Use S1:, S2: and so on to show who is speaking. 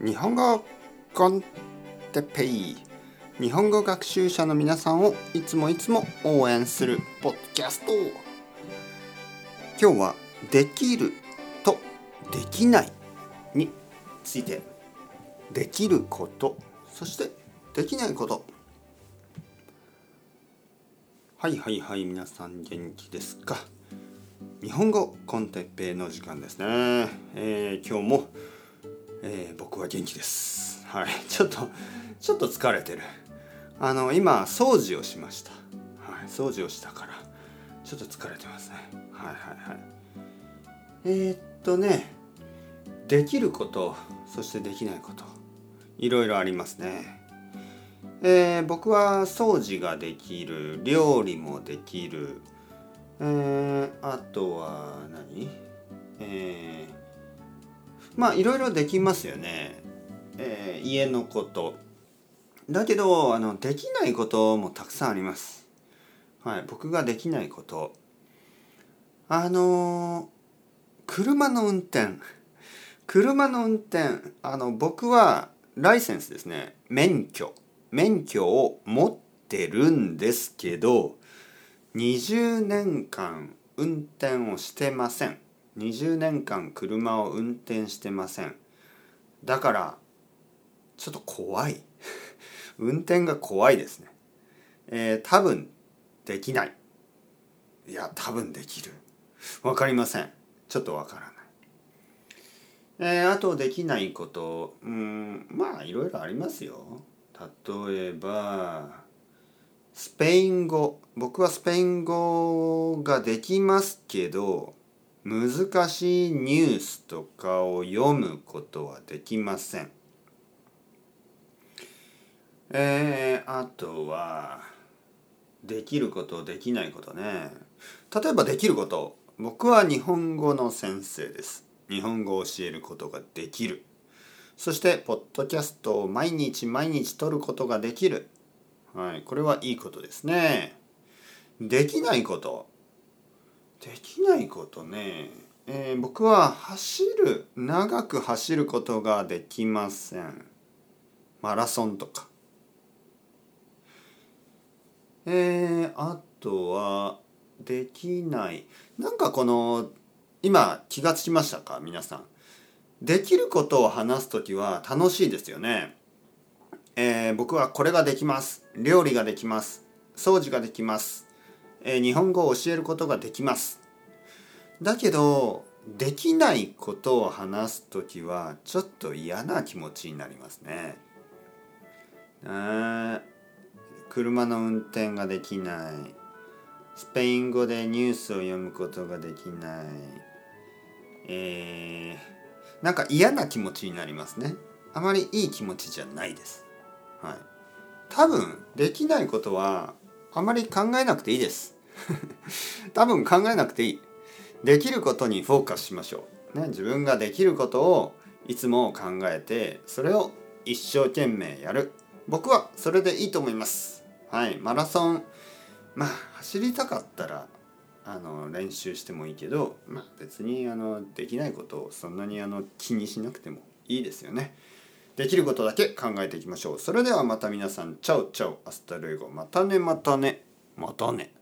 S1: 日本語コンテペイ。日本語学習者の皆さんをいつもいつも応援するポッドキャスト。今日は「できる」と「できない」について。できること。そしてできないこと。はいはいはい皆さん元気ですか？日本語コンテッペイの時間ですね、えー、今日も、えー、僕は元気です。はい。ちょっとちょっと疲れてる。あの今掃除をしました、はい、掃除をしたからちょっと疲れてますね。はいはいはい。えー、っとねできることそしてできないこといろいろありますね。えー、僕は掃除ができる料理もできる。えー、あとは何？えー、まあいろいろできますよね、えー、家のこと。だけどあのできないこともたくさんあります。はい僕ができないこと。あの車の運転。車の運転。あの僕はライセンスですね。免許。免許を持ってるんですけど20年間運転をしてません。20年間車を運転してません。だからちょっと怖い。運転が怖いですね。えー、多分できない。いや多分できる。わかりません。ちょっとわからない。えー、あとできないこと。うんまあいろいろありますよ。例えばスペイン語。僕はスペイン語ができますけど難しいニュースとかを読むことはできません。えー、あとはできることできないことね例えばできること僕は日本語の先生です日本語を教えることができるそしてポッドキャストを毎日毎日撮ることができるはい、これはいいことですね。できないこと。できないことね。えー、僕は走る、長く走ることができません。マラソンとか。えー、あとは、できない。なんかこの、今気がつきましたか？皆さん。できることを話す時は楽しいですよね。えー、僕はこれができます料理ができます掃除ができます、え、日本語を教えることができます。だけどできないことを話す時はちょっと嫌な気持ちになりますね。あ車の運転ができない。スペイン語でニュースを読むことができない。えー、なんか嫌な気持ちになりますね。あまりいい気持ちじゃないです。はい、多分できないことはあまり考えなくていいです。多分考えなくていい。できることにフォーカスしましょう、ね、自分ができることをいつも考えてそれを一生懸命やる。僕はそれでいいと思います。はい。マラソン。まあ走りたかったらあの練習してもいいけど、まあ、別にあのできないことをそんなにあの気にしなくてもいいですよね。できることだけ考えていきましょう。それではまた皆さん、 ciao ciao、hasta luego、またねまたね、またね。